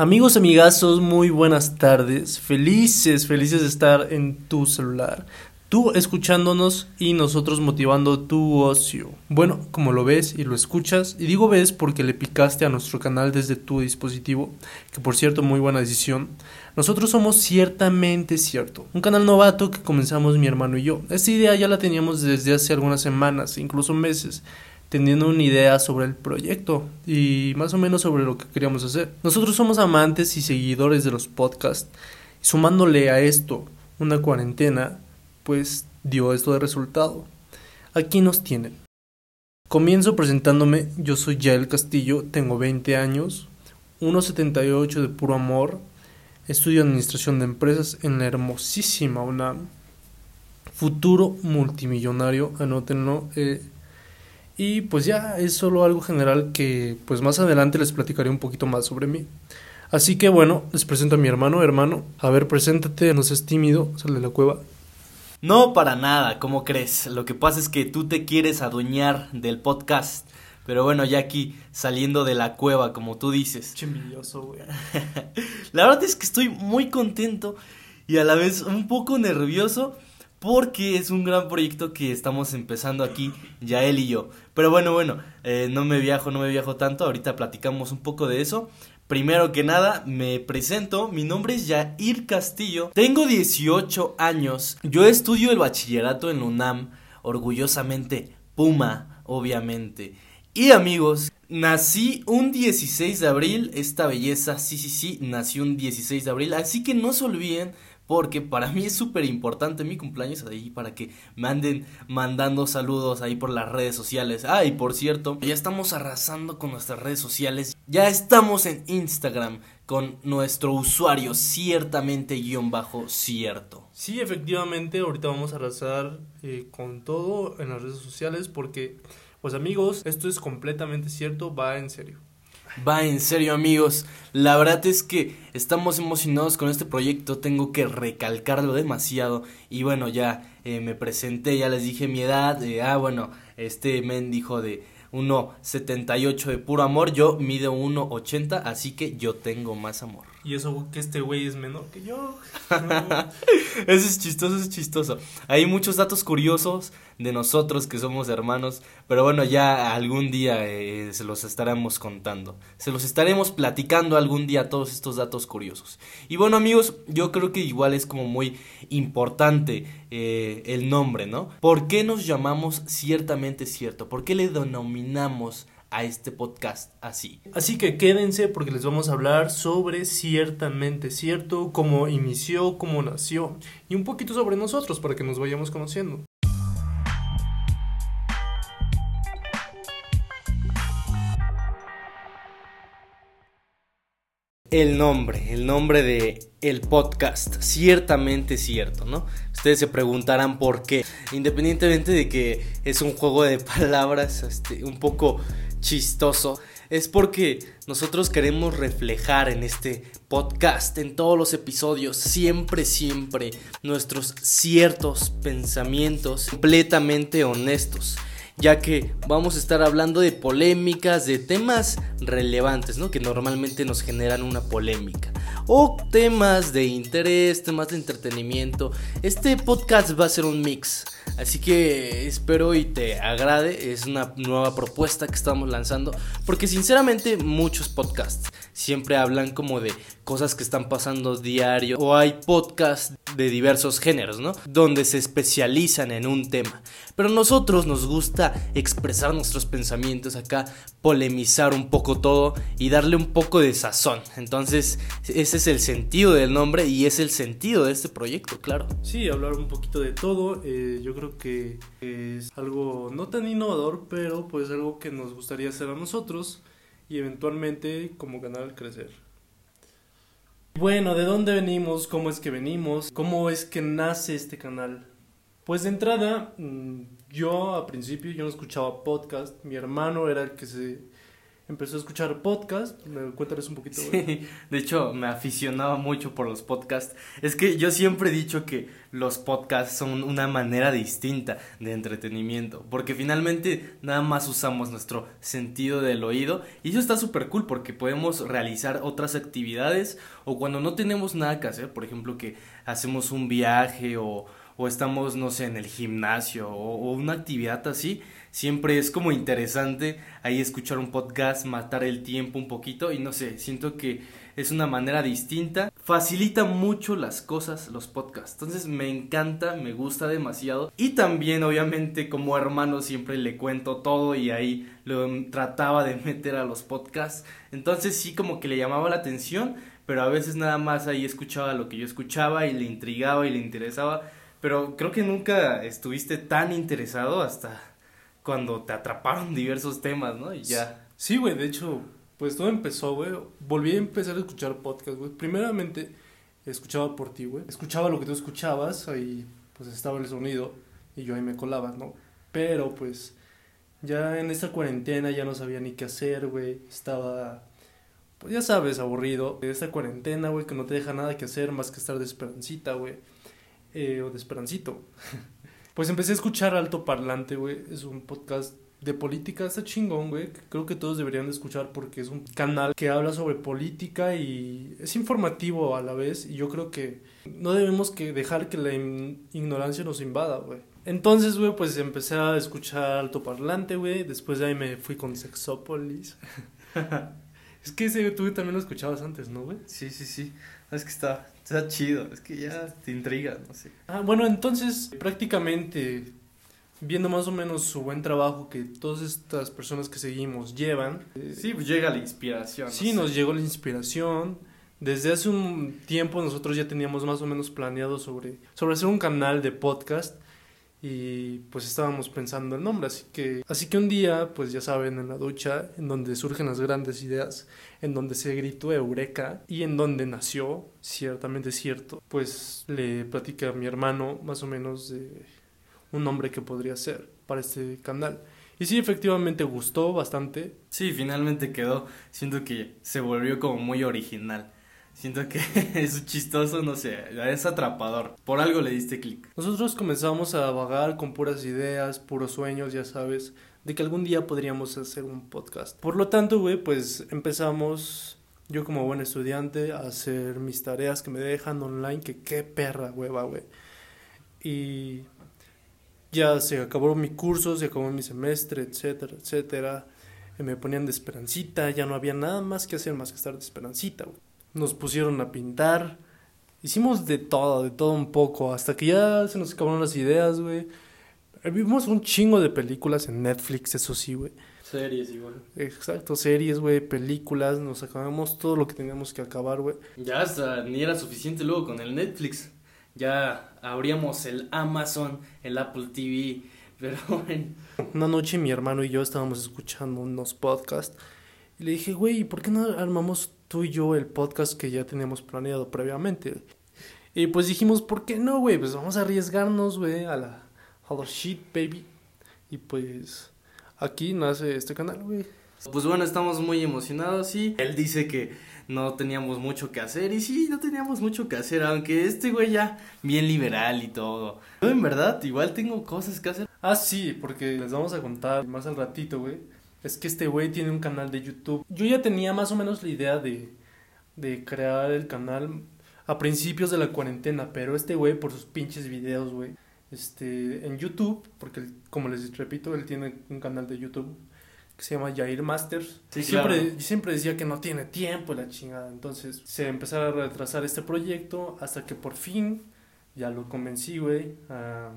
Amigos, amigazos, muy buenas tardes. Felices, felices de estar en tu celular. Tú escuchándonos y nosotros motivando tu ocio. Bueno, como lo ves y lo escuchas, y digo ves porque le picaste a nuestro canal desde tu dispositivo, que por cierto, muy buena decisión. Nosotros somos ciertamente cierto, un canal novato que comenzamos mi hermano y yo. Esta idea ya la teníamos desde hace algunas semanas, incluso meses teniendo una idea sobre el proyecto y más o menos sobre lo que queríamos hacer. Nosotros somos amantes y seguidores de los podcasts. Sumándole a esto una cuarentena, pues dio esto de resultado. Aquí nos tienen. Comienzo presentándome, yo soy Yael Castillo, tengo 20 años, 1,78 de puro amor, estudio administración de empresas en la hermosísima UNAM, futuro multimillonario, anótenlo, eh, y pues ya es solo algo general que pues más adelante les platicaré un poquito más sobre mí. Así que bueno, les presento a mi hermano, hermano. A ver, preséntate, no seas tímido, sal de la cueva. No, para nada, ¿cómo crees? Lo que pasa es que tú te quieres adueñar del podcast. Pero bueno, ya aquí saliendo de la cueva, como tú dices. Chimilloso, güey. la verdad es que estoy muy contento y a la vez un poco nervioso porque es un gran proyecto que estamos empezando aquí, ya él y yo. Pero bueno, bueno, eh, no me viajo, no me viajo tanto, ahorita platicamos un poco de eso. Primero que nada, me presento, mi nombre es Jair Castillo, tengo 18 años, yo estudio el bachillerato en UNAM, orgullosamente Puma, obviamente. Y amigos, nací un 16 de abril, esta belleza, sí, sí, sí, nació un 16 de abril, así que no se olviden porque para mí es súper importante mi cumpleaños ahí para que me anden mandando saludos ahí por las redes sociales. Ah, y por cierto, ya estamos arrasando con nuestras redes sociales. Ya estamos en Instagram con nuestro usuario ciertamente guion bajo cierto. Sí, efectivamente, ahorita vamos a arrasar eh, con todo en las redes sociales porque, pues amigos, esto es completamente cierto, va en serio. Va en serio amigos, la verdad es que estamos emocionados con este proyecto, tengo que recalcarlo demasiado y bueno ya eh, me presenté, ya les dije mi edad, eh, ah bueno, este men dijo de 1,78 de puro amor, yo mido 1,80, así que yo tengo más amor. Y eso que este güey es menor que yo. eso es chistoso, es chistoso. Hay muchos datos curiosos de nosotros que somos hermanos, pero bueno, ya algún día eh, se los estaremos contando. Se los estaremos platicando algún día todos estos datos curiosos. Y bueno amigos, yo creo que igual es como muy importante eh, el nombre, ¿no? ¿Por qué nos llamamos ciertamente cierto? ¿Por qué le denominamos a este podcast así. Así que quédense porque les vamos a hablar sobre ciertamente cierto, cómo inició, cómo nació y un poquito sobre nosotros para que nos vayamos conociendo. El nombre, el nombre de el podcast, ciertamente cierto, ¿no? Ustedes se preguntarán por qué, independientemente de que es un juego de palabras este, un poco chistoso, es porque nosotros queremos reflejar en este podcast, en todos los episodios, siempre, siempre nuestros ciertos pensamientos completamente honestos ya que vamos a estar hablando de polémicas, de temas relevantes, ¿no? Que normalmente nos generan una polémica. O temas de interés, temas de entretenimiento. Este podcast va a ser un mix. Así que espero y te agrade. Es una nueva propuesta que estamos lanzando. Porque sinceramente muchos podcasts siempre hablan como de cosas que están pasando diario. O hay podcasts de diversos géneros, ¿no? Donde se especializan en un tema. Pero nosotros nos gusta expresar nuestros pensamientos acá, polemizar un poco todo y darle un poco de sazón. Entonces ese es el sentido del nombre y es el sentido de este proyecto, claro. Sí, hablar un poquito de todo. Eh, yo creo que es algo no tan innovador, pero pues algo que nos gustaría hacer a nosotros y eventualmente como canal crecer. Bueno, ¿de dónde venimos? ¿Cómo es que venimos? ¿Cómo es que nace este canal? Pues de entrada, mm, yo a principio yo no escuchaba podcast, mi hermano era el que se empezó a escuchar podcast. ¿Me cuéntales un poquito? Sí, de hecho me aficionaba mucho por los podcasts. Es que yo siempre he dicho que los podcasts son una manera distinta de entretenimiento, porque finalmente nada más usamos nuestro sentido del oído y eso está súper cool porque podemos realizar otras actividades o cuando no tenemos nada que hacer, por ejemplo que hacemos un viaje o, o estamos, no sé, en el gimnasio o, o una actividad así, siempre es como interesante ahí escuchar un podcast, matar el tiempo un poquito y no sé, siento que es una manera distinta, facilita mucho las cosas los podcasts, entonces me encanta, me gusta demasiado. Y también obviamente como hermano siempre le cuento todo y ahí lo trataba de meter a los podcasts, entonces sí como que le llamaba la atención, pero a veces nada más ahí escuchaba lo que yo escuchaba y le intrigaba y le interesaba, pero creo que nunca estuviste tan interesado hasta cuando te atraparon diversos temas, ¿no? Y ya. Sí, güey, de hecho, pues todo empezó, güey. Volví a empezar a escuchar podcast, güey. Primeramente, escuchaba por ti, güey. Escuchaba lo que tú escuchabas, ahí pues estaba el sonido y yo ahí me colaba, ¿no? Pero pues ya en esta cuarentena ya no sabía ni qué hacer, güey. Estaba, pues ya sabes, aburrido. De esta cuarentena, güey, que no te deja nada que hacer más que estar de esperancita, güey. Eh, o de esperancito. Pues empecé a escuchar Alto Parlante, güey. Es un podcast de política, está chingón, güey. Creo que todos deberían de escuchar porque es un canal que habla sobre política y es informativo a la vez. Y yo creo que no debemos que dejar que la ignorancia nos invada, güey. Entonces, güey, pues empecé a escuchar Alto Parlante, güey. Después de ahí me fui con Sexópolis. es que ese tú también lo escuchabas antes, ¿no, güey? Sí, sí, sí. Es que está, está chido, es que ya te intriga, no sé. Ah, bueno, entonces prácticamente viendo más o menos su buen trabajo que todas estas personas que seguimos llevan. Sí, pues llega la inspiración. Sí, nos llegó la inspiración. Desde hace un tiempo nosotros ya teníamos más o menos planeado sobre, sobre hacer un canal de podcast y pues estábamos pensando el nombre, así que así que un día, pues ya saben, en la ducha, en donde surgen las grandes ideas, en donde se gritó eureka y en donde nació, ciertamente cierto, pues le platica a mi hermano más o menos de un nombre que podría ser para este canal. Y sí, efectivamente gustó bastante. Sí, finalmente quedó. Siento que se volvió como muy original. Siento que es chistoso, no sé, es atrapador. Por algo le diste clic. Nosotros comenzamos a vagar con puras ideas, puros sueños, ya sabes, de que algún día podríamos hacer un podcast. Por lo tanto, güey, pues empezamos, yo como buen estudiante, a hacer mis tareas que me dejan online, que qué perra hueva, güey. Y ya se acabó mi curso, se acabó mi semestre, etcétera, etcétera. Me ponían de esperancita, ya no había nada más que hacer más que estar de esperancita, güey nos pusieron a pintar. Hicimos de todo, de todo un poco, hasta que ya se nos acabaron las ideas, güey. Vimos un chingo de películas en Netflix, eso sí, güey. Series igual. Exacto, series, güey, películas, nos acabamos todo lo que teníamos que acabar, güey. Ya hasta ni era suficiente luego con el Netflix. Ya abríamos el Amazon, el Apple TV, pero bueno. Una noche mi hermano y yo estábamos escuchando unos podcasts y le dije, güey, ¿por qué no armamos tú y yo el podcast que ya teníamos planeado previamente. Y pues dijimos, ¿por qué no, güey? Pues vamos a arriesgarnos, güey, a la a shit, baby. Y pues aquí nace este canal, güey. Pues bueno, estamos muy emocionados y él dice que no teníamos mucho que hacer y sí, no teníamos mucho que hacer, aunque este güey ya bien liberal y todo. Yo en verdad igual tengo cosas que hacer. Ah, sí, porque les vamos a contar más al ratito, güey es que este güey tiene un canal de YouTube. Yo ya tenía más o menos la idea de, de crear el canal a principios de la cuarentena, pero este güey por sus pinches videos, güey, este, en YouTube, porque como les repito, él tiene un canal de YouTube que se llama Jair Masters. Sí, siempre, siempre decía que no tiene tiempo la chingada, entonces se empezó a retrasar este proyecto hasta que por fin ya lo convencí, güey, a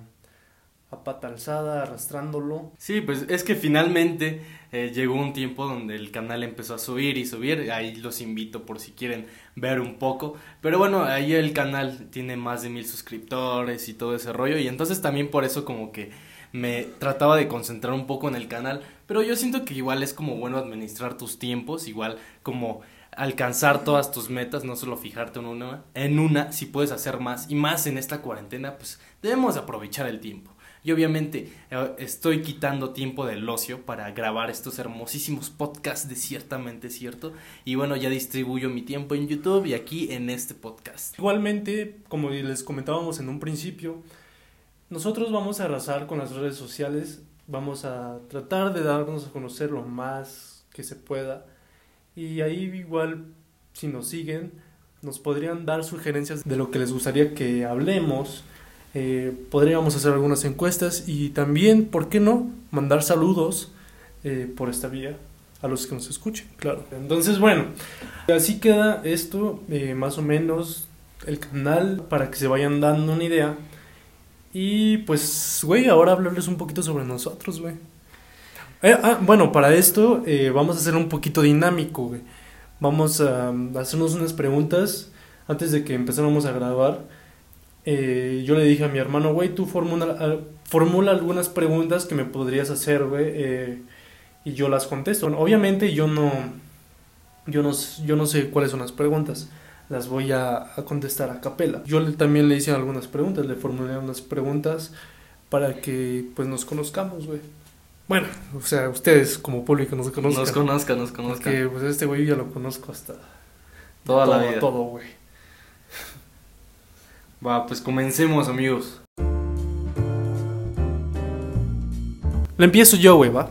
a pata alzada, arrastrándolo. Sí, pues es que finalmente eh, llegó un tiempo donde el canal empezó a subir y subir. Ahí los invito por si quieren ver un poco. Pero bueno, ahí el canal tiene más de mil suscriptores y todo ese rollo. Y entonces también por eso como que me trataba de concentrar un poco en el canal. Pero yo siento que igual es como bueno administrar tus tiempos, igual como alcanzar todas tus metas, no solo fijarte en una, en una, si puedes hacer más y más en esta cuarentena, pues debemos aprovechar el tiempo. Y obviamente eh, estoy quitando tiempo del ocio para grabar estos hermosísimos podcasts de ciertamente cierto. Y bueno, ya distribuyo mi tiempo en YouTube y aquí en este podcast. Igualmente, como les comentábamos en un principio, nosotros vamos a arrasar con las redes sociales, vamos a tratar de darnos a conocer lo más que se pueda. Y ahí igual, si nos siguen, nos podrían dar sugerencias de lo que les gustaría que hablemos. Eh, podríamos hacer algunas encuestas y también, ¿por qué no?, mandar saludos eh, por esta vía a los que nos escuchen, claro. Entonces, bueno, así queda esto, eh, más o menos, el canal para que se vayan dando una idea. Y pues, güey, ahora hablarles un poquito sobre nosotros, güey. ah, bueno, para esto vamos a hacer un poquito dinámico, güey. Vamos a hacernos unas preguntas antes de que empezáramos a grabar. Eh, yo le dije a mi hermano, güey, tú formula, formula algunas preguntas que me podrías hacer, güey, eh, y yo las contesto. obviamente yo no, yo no, yo no sé cuáles son las preguntas, las voy a, a contestar a capela. Yo también le hice algunas preguntas, le formulé unas preguntas para que pues nos conozcamos, güey. Bueno, o sea, ustedes como público nos conozcan. Nos conozcan, nos conozcan. Porque pues este güey ya lo conozco hasta toda todo, la vida. Todo, güey. Va, pues comencemos, amigos. Le empiezo yo, güey, va.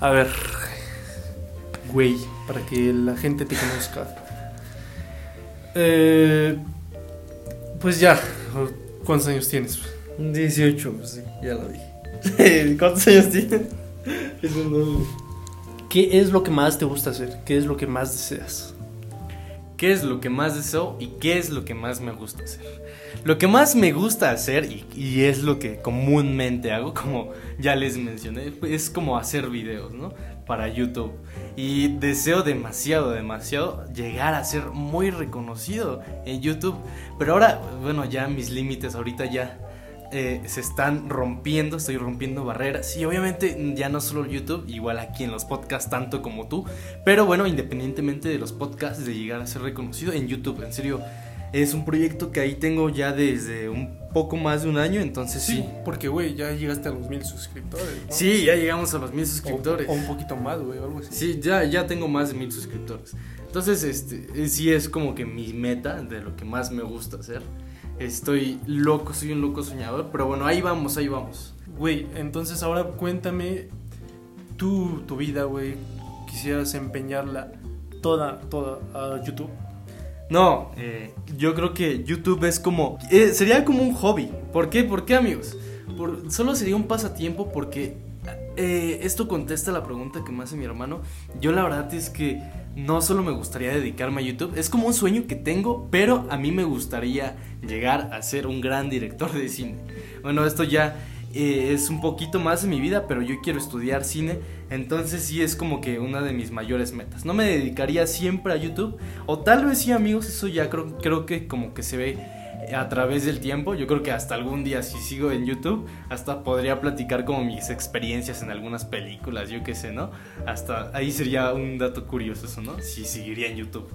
A ver, güey, para que la gente te conozca. Eh, pues ya, ¿cuántos años tienes? 18, pues sí, ya lo dije. ¿Cuántos años tienes? Eso no. ¿Qué es lo que más te gusta hacer? ¿Qué es lo que más deseas? ¿Qué es lo que más deseo y qué es lo que más me gusta hacer? Lo que más me gusta hacer y, y, es lo que comúnmente hago, como ya les mencioné, es como hacer videos, ¿no? Para YouTube. Y deseo demasiado, demasiado llegar a ser muy reconocido en YouTube. Pero ahora, bueno, ya mis límites ahorita ya eh, se están rompiendo, estoy rompiendo barreras. Y obviamente ya no solo YouTube, igual aquí en los podcasts, tanto como tú. Pero bueno, independientemente de los podcasts, de llegar a ser reconocido en YouTube, en serio. Es un proyecto que ahí tengo ya desde un poco más de un año, entonces sí. sí. Porque, güey, ya llegaste a los mil suscriptores. ¿no? Sí, ya llegamos a los mil suscriptores. O, o un poquito más, güey, algo así. Sí, ya, ya tengo más de mil suscriptores. Entonces, este, sí es como que mi meta de lo que más me gusta hacer. Estoy loco, soy un loco soñador, pero bueno, ahí vamos, ahí vamos. Güey, entonces ahora cuéntame tú, tu vida, güey. Quisieras empeñarla toda, toda a YouTube. No, eh, yo creo que YouTube es como... Eh, sería como un hobby. ¿Por qué? ¿Por qué, amigos? Por, solo sería un pasatiempo porque eh, esto contesta la pregunta que me hace mi hermano. Yo la verdad es que no solo me gustaría dedicarme a YouTube, es como un sueño que tengo, pero a mí me gustaría llegar a ser un gran director de cine. Bueno, esto ya eh, es un poquito más en mi vida, pero yo quiero estudiar cine, entonces sí es como que una de mis mayores metas. No me dedicaría siempre a YouTube, o tal vez sí amigos, eso ya creo, creo que como que se ve a través del tiempo. Yo creo que hasta algún día si sigo en YouTube, hasta podría platicar como mis experiencias en algunas películas, yo qué sé, ¿no? Hasta ahí sería un dato curioso eso, ¿no? Si seguiría en YouTube.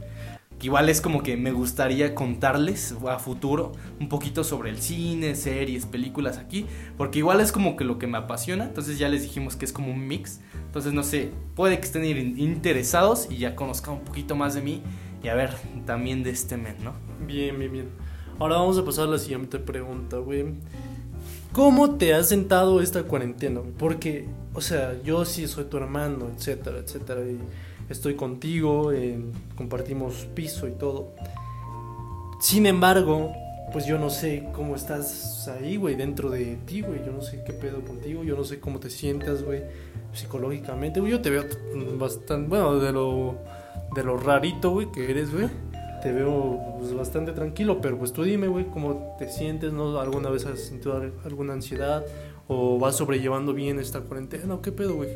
Igual es como que me gustaría contarles a futuro un poquito sobre el cine, series, películas aquí, porque igual es como que lo que me apasiona, entonces ya les dijimos que es como un mix, entonces no sé, puede que estén interesados y ya conozcan un poquito más de mí y a ver también de este men, ¿no? Bien, bien, bien. Ahora vamos a pasar a la siguiente pregunta, güey. ¿Cómo te has sentado esta cuarentena? Porque, o sea, yo sí soy tu hermano, etcétera, etcétera. Y estoy contigo, eh, compartimos piso y todo. Sin embargo, pues yo no sé cómo estás ahí, güey, dentro de ti, güey. Yo no sé qué pedo contigo, yo no sé cómo te sientas, güey, psicológicamente. Yo te veo bastante, bueno, de lo, de lo rarito, güey, que eres, güey te veo pues, bastante tranquilo, pero pues tú dime, güey, cómo te sientes, ¿no? ¿Alguna vez has sentido alguna ansiedad? ¿O vas sobrellevando bien esta cuarentena? ¿O qué pedo, güey?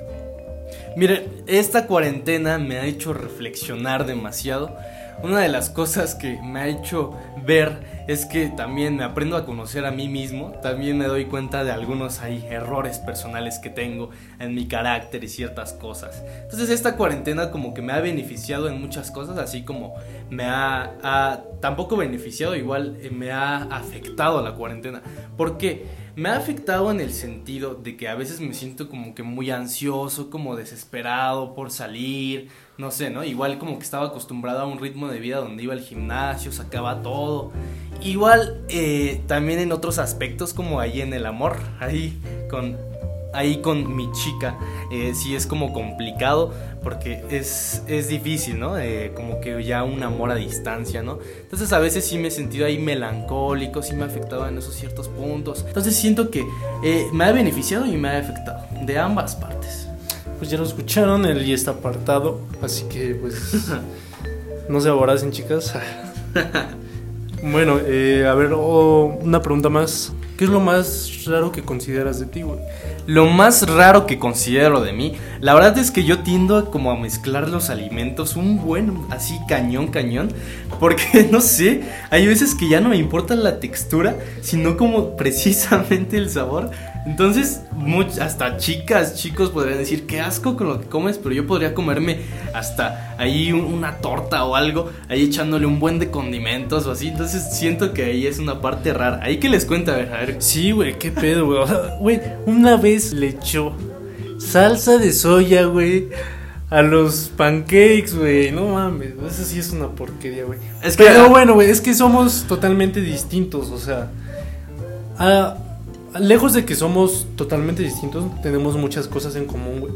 Mire, esta cuarentena me ha hecho reflexionar demasiado. Una de las cosas que me ha hecho ver es que también me aprendo a conocer a mí mismo, también me doy cuenta de algunos ahí errores personales que tengo en mi carácter y ciertas cosas. Entonces esta cuarentena como que me ha beneficiado en muchas cosas, así como me ha, tampoco beneficiado, igual eh, me ha afectado la cuarentena. Porque me ha afectado en el sentido de que a veces me siento como que muy ansioso, como desesperado por salir, no sé, ¿no? Igual como que estaba acostumbrado a un ritmo de vida donde iba al gimnasio, sacaba todo. Igual eh, también en otros aspectos como ahí en el amor, ahí con ahí con mi chica eh, sí es como complicado porque es, es difícil, ¿no? Eh, como que ya un amor a distancia, ¿no? Entonces a veces sí me he sentido ahí melancólico, sí me ha afectado en esos ciertos puntos. Entonces siento que eh, me ha beneficiado y me ha afectado de ambas partes. Pues ya lo escucharon, él ya está apartado, así que pues no se aboracen chicas. bueno, eh, a ver, oh, una pregunta más. ¿Qué es lo más raro que consideras de ti, güey? Lo más raro que considero de mí, la verdad es que yo tiendo como a mezclar los alimentos un buen, así cañón, cañón, porque no sé, hay veces que ya no me importa la textura, sino como precisamente el sabor. Entonces, hasta chicas, chicos podrían decir, qué asco con lo que comes, pero yo podría comerme hasta ahí una torta o algo, ahí echándole un buen de condimentos o así. Entonces, siento que ahí es una parte rara. Ahí que les cuenta, a ver, a ver. Sí, güey, qué pedo, güey. güey, una vez le echó salsa de soya, güey. A los pancakes, güey. No mames, eso sí es una porquería, güey. Es que, Pero bueno, güey, es que somos totalmente distintos, o sea. A, lejos de que somos totalmente distintos, tenemos muchas cosas en común, güey.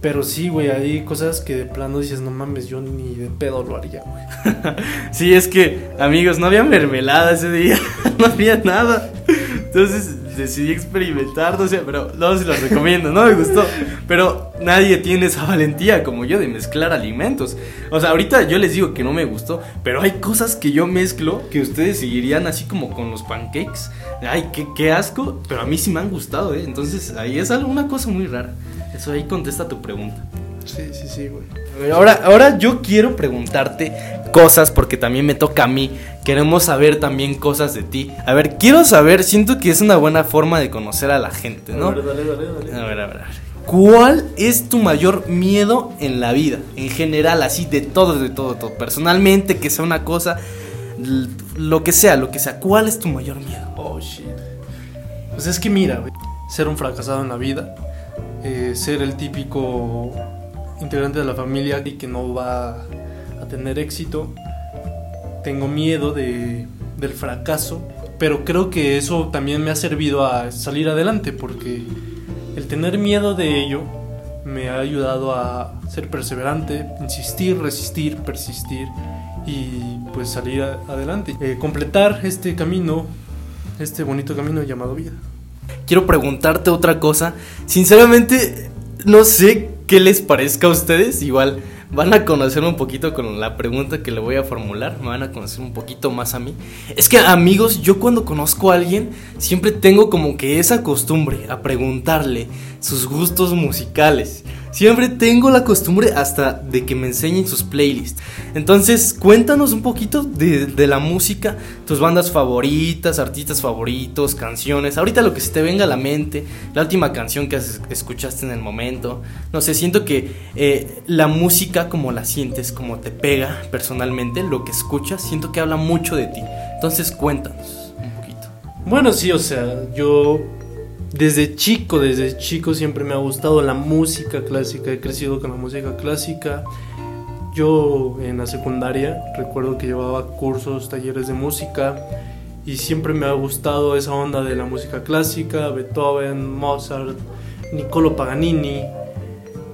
Pero sí, güey, hay cosas que de plano dices, no mames, yo ni de pedo lo haría, güey. sí, es que, amigos, no había mermelada ese día, no había nada. Entonces decidí experimentar, no sé, pero no se los recomiendo, no me gustó. Pero nadie tiene esa valentía como yo de mezclar alimentos. O sea, ahorita yo les digo que no me gustó, pero hay cosas que yo mezclo que ustedes seguirían así como con los pancakes. Ay, qué, qué asco, pero a mí sí me han gustado, ¿eh? Entonces ahí es algo, una cosa muy rara. Eso ahí contesta tu pregunta. Sí, sí, sí, güey. Ahora, ahora yo quiero preguntarte cosas porque también me toca a mí. Queremos saber también cosas de ti. A ver, quiero saber, siento que es una buena forma de conocer a la gente, ¿no? A ver, dale, dale, dale. A ver, a ver, ¿Cuál es tu mayor miedo en la vida? En general, así, de todo, de todo, de todo. Personalmente, que sea una cosa, lo que sea, lo que sea. ¿Cuál es tu mayor miedo? Oh, shit. Pues es que mira, ser un fracasado en la vida, eh, ser el típico integrante de la familia y que no va a tener éxito. Tengo miedo de, del fracaso, pero creo que eso también me ha servido a salir adelante porque el tener miedo de ello me ha ayudado a ser perseverante, insistir, resistir, persistir y pues salir adelante, eh, completar este camino, este bonito camino llamado vida. Quiero preguntarte otra cosa, sinceramente no sé qué les parezca a ustedes, igual van a conocer un poquito con la pregunta que le voy a formular, me van a conocer un poquito más a mí. Es que amigos, yo cuando conozco a alguien siempre tengo como que esa costumbre a preguntarle sus gustos musicales. Siempre tengo la costumbre hasta de que me enseñen sus playlists. Entonces, cuéntanos un poquito de, la música, tus bandas favoritas, artistas favoritos, canciones. Ahorita lo que se te venga a la mente, la última canción que escuchaste en el momento. No sé, siento que eh, la música, como la sientes, como te pega personalmente, lo que escuchas, siento que habla mucho de ti. Entonces, cuéntanos un poquito. Bueno, sí, o sea, yo desde chico, desde chico siempre me ha gustado la música clásica, he crecido con la música clásica. Yo en la secundaria recuerdo que llevaba cursos, talleres de música y siempre me ha gustado esa onda de la música clásica, Beethoven, Mozart, Niccolo Paganini,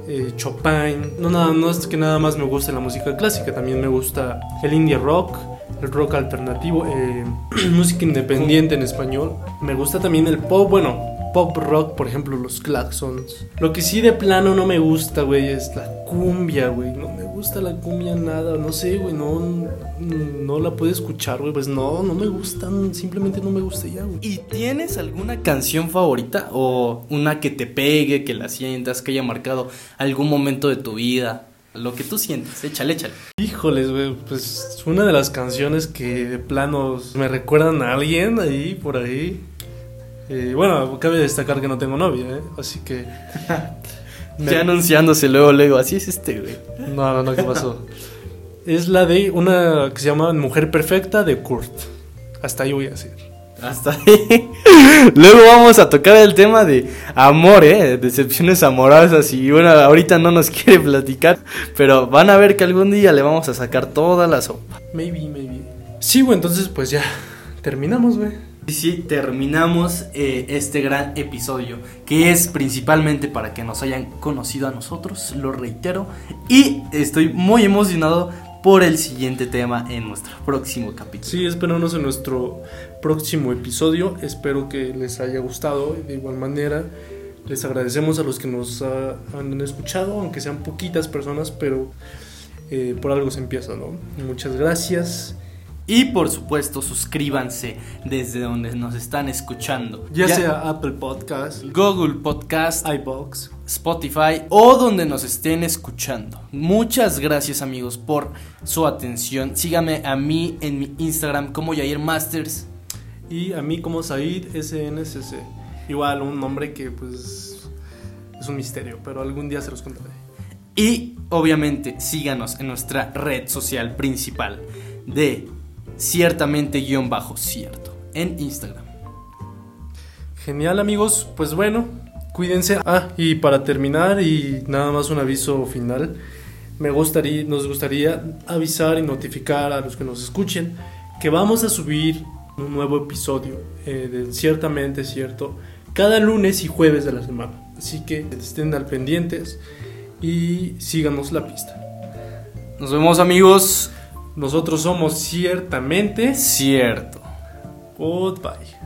eh, Chopin. No, nada, no es que nada más me guste la música clásica, también me gusta el indie rock, el rock alternativo, eh, música independiente en español. Me gusta también el pop, bueno, pop rock, por ejemplo, los Claxons. Lo que sí de plano no me gusta, güey, es la cumbia, güey. No me gusta la cumbia nada, no sé, güey, no, no la puedo escuchar, güey. Pues no, no me gustan, simplemente no me gusta ya, güey. ¿Y tienes alguna canción favorita o una que te pegue, que la sientas, que haya marcado algún momento de tu vida? Lo que tú sientes, échale, échale. Híjoles, güey, pues una de las canciones que de planos me recuerdan a alguien ahí, por ahí. Eh, bueno, cabe destacar que no tengo novia, ¿eh? Así que... me- Ya anunciándose luego, luego, así es este, güey. No, no, no, ¿qué pasó? es la de una que se llama Mujer Perfecta de Kurt. Hasta ahí voy a decir. Hasta ahí. Luego vamos a tocar el tema de amor, ¿eh? Decepciones amorosas. Y bueno, ahorita no nos quiere platicar. Pero van a ver que algún día le vamos a sacar toda la sopa. Maybe, maybe. Sí, güey, entonces pues ya terminamos, güey. Y sí, terminamos eh, este gran episodio. Que es principalmente para que nos hayan conocido a nosotros. Lo reitero. Y estoy muy emocionado por el siguiente tema en nuestro próximo capítulo. Sí, espéranos en nuestro próximo episodio. Espero que les haya gustado. De igual manera, les agradecemos a los que nos han escuchado, aunque sean poquitas personas, pero eh, por algo se empieza, ¿no? Muchas gracias. Y por supuesto, suscríbanse desde donde nos están escuchando. Ya, sea Apple Podcast, Google Podcast, iBox. Spotify o donde nos estén escuchando. Muchas gracias amigos por su atención. Síganme a mí en mi Instagram como Yair Masters. Y a mí como Said SNSC. Igual un nombre que pues es un misterio, pero algún día se los contaré. Y obviamente síganos en nuestra red social principal de ciertamente guion bajo cierto en Instagram. Genial amigos, pues bueno, cuídense. Ah, y para terminar y nada más un aviso final, me gustaría, nos gustaría avisar y notificar a los que nos escuchen que vamos a subir un nuevo episodio eh, de Ciertamente Cierto cada lunes y jueves de la semana. Así que estén al pendientes y síganos la pista. Nos vemos amigos. Nosotros somos Ciertamente Cierto. Goodbye.